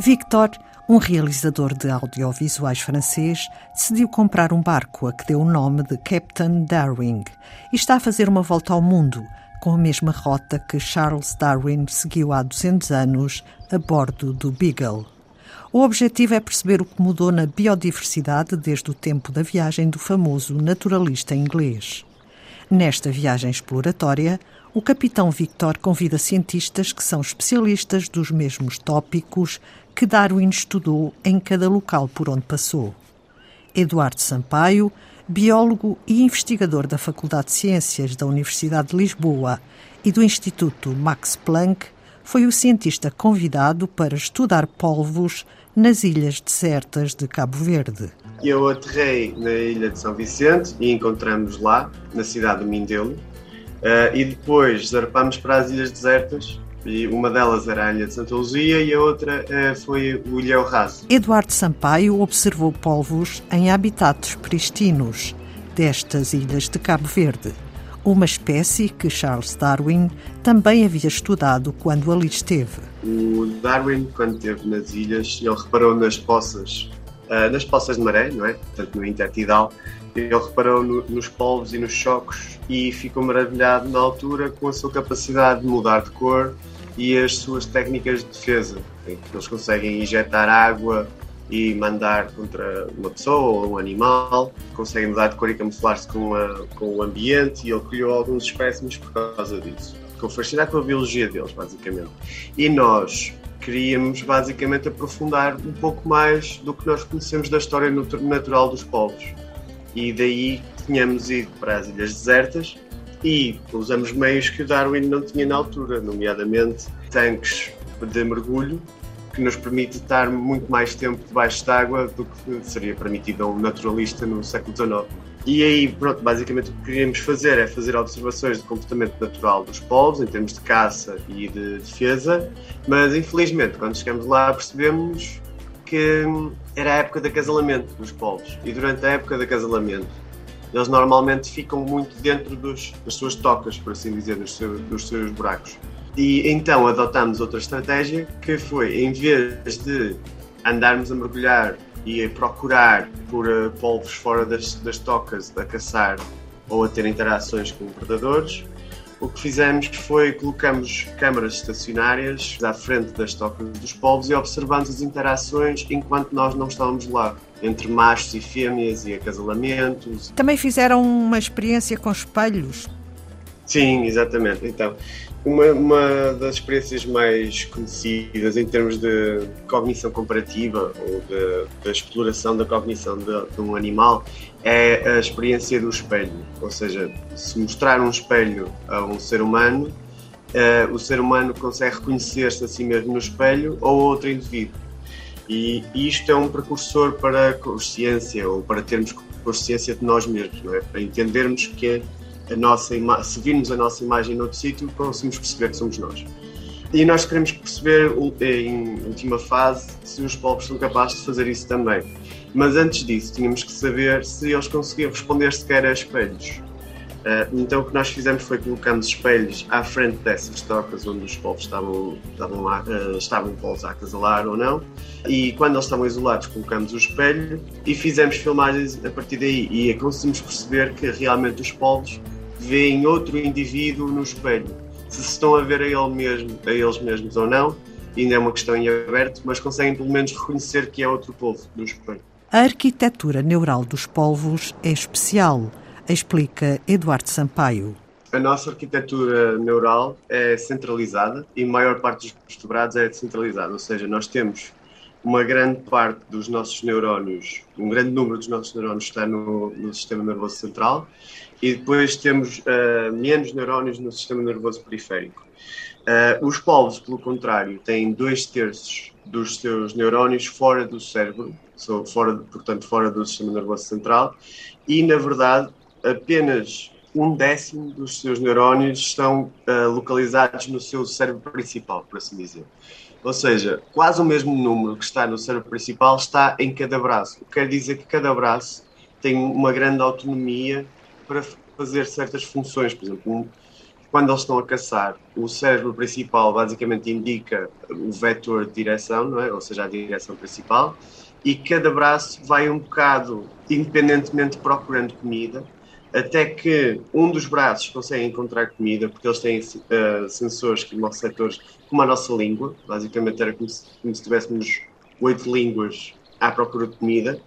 Victor, um realizador de audiovisuais francês, decidiu comprar um barco a que deu o nome de Captain Darwin e está a fazer uma volta ao mundo com a mesma rota que Charles Darwin seguiu há 200 anos a bordo do Beagle. O objetivo é perceber o que mudou na biodiversidade desde o tempo da viagem do famoso naturalista inglês. Nesta viagem exploratória, o capitão Victor convida cientistas que são especialistas dos mesmos tópicos que Darwin estudou em cada local por onde passou. Eduardo Sampaio, biólogo e investigador da Faculdade de Ciências da Universidade de Lisboa e do Instituto Max Planck, foi o cientista convidado para estudar polvos nas ilhas desertas de Cabo Verde. Eu aterrei na ilha de São Vicente e encontramos lá, na cidade de Mindelo, Uh, e depois zarpámos para as ilhas desertas, e uma delas era a Ilha de Santa Luzia e a outra uh, foi o Ilhéu Raso. Eduardo Sampaio observou polvos em habitats pristinos destas ilhas de Cabo Verde, uma espécie que Charles Darwin também havia estudado quando ali esteve. O Darwin, quando esteve nas ilhas, ele reparou nas poças, uh, nas poças de maré, não é? Portanto, no intertidal, ele reparou no, nos polvos e nos choques e ficou maravilhado na altura com a sua capacidade de mudar de cor e as suas técnicas de defesa. Eles conseguem injetar água e mandar contra uma pessoa ou um animal, conseguem mudar de cor e camuflar-se com, com o ambiente e ele criou alguns espécimes por causa disso. Ficou fascinado com a biologia deles, basicamente. E nós queríamos basicamente aprofundar um pouco mais do que nós conhecemos da história natural dos povos e daí tínhamos ido para as ilhas desertas e usamos meios que o Darwin não tinha na altura, nomeadamente tanques de mergulho que nos permite estar muito mais tempo debaixo d'água do que seria permitido a um naturalista no século XIX. E aí, pronto, basicamente o que queríamos fazer é fazer observações do comportamento natural dos povos, em termos de caça e de defesa, mas infelizmente, quando chegamos lá, percebemos que era a época de acasalamento dos povos. E durante a época de acasalamento, eles normalmente ficam muito dentro dos, das suas tocas, por assim dizer, dos seus, dos seus buracos. E então adotamos outra estratégia que foi, em vez de andarmos a mergulhar e a procurar por uh, polvos fora das, das tocas a caçar ou a ter interações com predadores, o que fizemos foi colocamos câmaras estacionárias à frente das tocas dos povos e observamos as interações enquanto nós não estávamos lá, entre machos e fêmeas e acasalamentos. Também fizeram uma experiência com espelhos? Sim, exatamente. Então, uma, uma, das experiências mais conhecidas em termos de cognição comparativa ou da exploração da cognição de, de, um animal é a experiência do espelho. Ou seja, se mostrar um espelho a um ser humano, uh, o ser humano consegue reconhecer-se a si mesmo no espelho ou outro indivíduo. E isto é um precursor para a consciência ou para termos consciência de nós mesmos, é? para entendermos que a nossa se virmos a nossa imagem noutro sítio, conseguimos perceber que somos nós. E nós queremos perceber, em última fase, se os povos são capazes de fazer isso também. Mas antes disso, tínhamos que saber se eles conseguiam responder sequer a espelhos. Uh, então o que nós fizemos foi colocamos espelhos à frente dessas tocas onde os povos estavam, estavam, lá, uh, estavam povos a acasalar ou não. E quando eles estavam isolados, colocamos o espelho e fizemos filmagens a partir daí. E conseguimos perceber que realmente os povos veem outro indivíduo no espelho. Se estão a ver a, ele mesmo, a eles mesmos ou não, ainda é uma questão em aberto, mas conseguem pelo menos reconhecer que é outro povo no espelho. A arquitetura neural dos polvos é especial, explica Eduardo Sampaio. A nossa arquitetura neural é centralizada e a maior parte dos vertebrados é descentralizada, ou seja, nós temos uma grande parte dos nossos neurónios, um grande número dos nossos neurónios está no, no sistema nervoso central e depois temos uh, menos neurónios no sistema nervoso periférico. Uh, os polvos, pelo contrário, têm dois terços dos seus neurónios fora do cérebro, fora, portanto, fora do sistema nervoso central, e, na verdade, apenas um décimo dos seus neurónios estão uh, localizados no seu cérebro principal, por assim dizer. Ou seja, quase o mesmo número que está no cérebro principal está em cada braço. O que quer dizer que cada braço tem uma grande autonomia para fazer certas funções. Por exemplo, quando eles estão a caçar, o cérebro principal basicamente indica o vetor de direção, não é? ou seja, a direção principal, e cada braço vai um bocado independentemente procurando comida, até que um dos braços consegue encontrar comida, porque eles têm uh, sensores quimioreceptores como a nossa língua, basicamente era como se, como se tivéssemos oito línguas à procura de comida,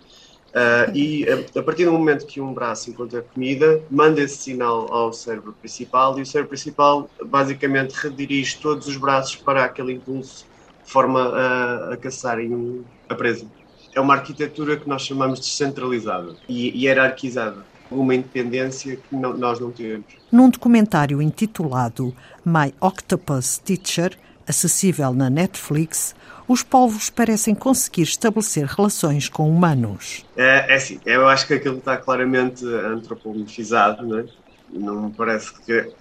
Uh, e a, a, partir do momento que um braço encontra comida, manda esse sinal ao cérebro principal e o cérebro principal basicamente redirige todos os braços para aquele impulso de forma a, a caçarem a presa. É uma arquitetura que nós chamamos descentralizada e hierarquizada. Uma independência que não, nós não temos. Num documentário intitulado My Octopus Teacher, acessível na Netflix, os povos parecem conseguir estabelecer relações com humanos. É, é assim, eu acho que aquilo está claramente antropomorfizado, não é? Não me parece que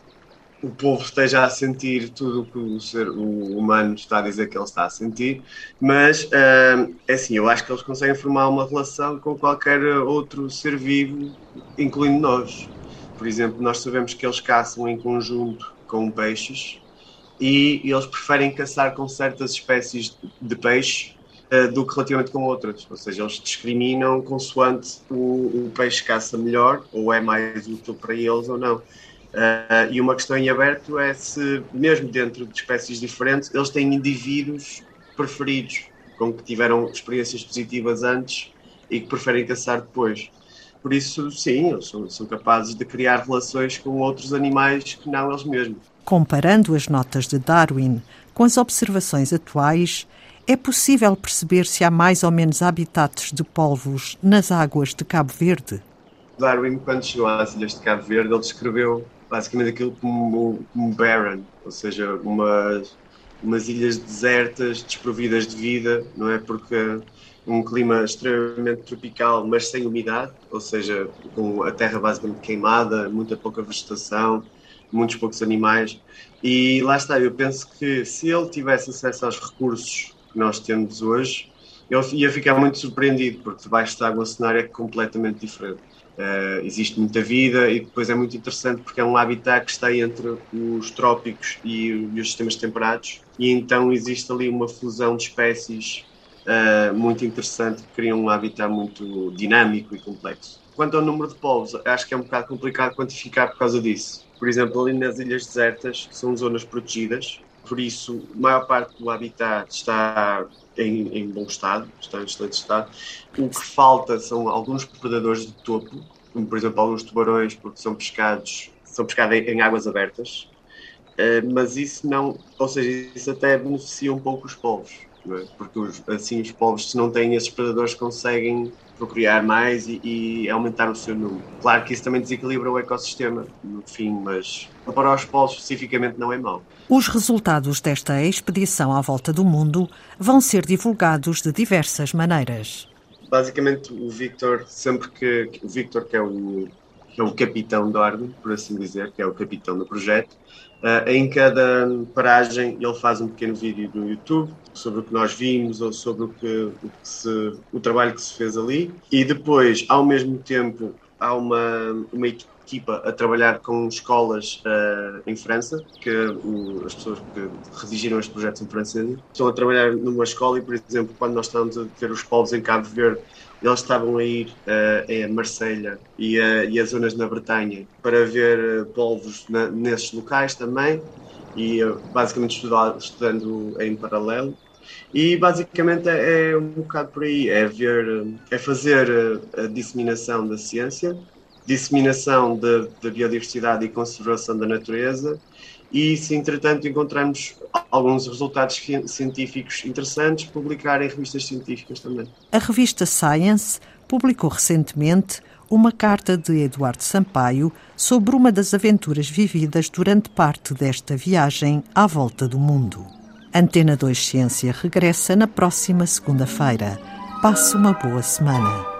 o povo esteja a sentir tudo o que o ser o humano está a dizer que ele está a sentir, mas uh, é assim, eu acho que eles conseguem formar uma relação com qualquer outro ser vivo, incluindo nós. Por exemplo, nós sabemos que eles caçam em conjunto com peixes, e eles preferem caçar com certas espécies de peixe uh, do que relativamente com outras. Ou seja, eles discriminam consoante o, o peixe caça melhor ou é mais útil para eles ou não. Uh, e uma questão em aberto é se, mesmo dentro de espécies diferentes, eles têm indivíduos preferidos, com que tiveram experiências positivas antes e que preferem caçar depois. Por isso, sim, eles são, são capazes de criar relações com outros animais que não eles mesmos. Comparando as notas de Darwin com as observações atuais, é possível perceber se há mais ou menos habitats de polvos nas águas de Cabo Verde? Darwin, quando chegou às ilhas de Cabo Verde, ele descreveu basicamente aquilo como um barren, ou seja, umas, umas ilhas desertas, desprovidas de vida, não é? Porque um clima extremamente tropical, mas sem umidade, ou seja, com a terra basicamente queimada, muita pouca vegetação, muitos poucos animais. E lá está, eu penso que se ele tivesse acesso aos recursos que nós temos hoje, ele ia ficar muito surpreendido, porque debaixo da água o cenário é completamente diferente. Uh, existe muita vida e depois é muito interessante porque é um habitat que está entre os trópicos e, e os sistemas temperados e então existe ali uma fusão de espécies uh, muito interessante que cria um habitat muito dinâmico e complexo. Quanto ao número de povos, acho que é um bocado complicado quantificar por causa disso. Por exemplo, ali nas ilhas desertas são zonas protegidas, por isso a maior parte do habitat está em, em bom estado, está em excelente estado. O que falta são alguns predadores de topo, como por exemplo alguns tubarões, porque são pescados, são pescados em, em águas abertas. Uh, mas isso não, ou seja, isso até beneficia um pouco os povos é? porque os, assim os povos, se não têm esses predadores, conseguem procriar mais e, e, aumentar o seu número. Claro que isso também desequilibra o ecossistema, no fim, mas para os povos especificamente não é mau. Os resultados desta expedição à volta do mundo vão ser divulgados de diversas maneiras. Basicamente, o Victor, sempre que. O Victor, que é o, que é o capitão da Arden, por assim dizer, que é o capitão do projeto, em cada paragem ele faz um pequeno vídeo no YouTube sobre o que nós vimos ou sobre o, que, o, que se, o trabalho que se fez ali. E depois, ao mesmo tempo, há uma, uma equipa a trabalhar com escolas uh, em França, que uh, as pessoas que redigiram este projeto são franceses, estão a trabalhar numa escola e, por exemplo, quando nós estamos a ter os povos em Cabo Verde, eles estavam a ir uh, a Marselha e, uh, e as zonas na Bretanha para ver uh, polvos na, nesses locais também. E basicamente estudar, estudando em paralelo. E basicamente é, é, um bocado por aí, é ver, é fazer a disseminação da ciência, disseminação da biodiversidade e conservação da natureza e se entretanto encontramos alguns resultados científicos interessantes, publicar em revistas científicas também. A revista Science publicou recentemente uma carta de Eduardo Sampaio sobre uma das aventuras vividas durante parte desta viagem à volta do mundo. Antena 2 Ciência regressa na próxima segunda-feira. Passe uma boa semana.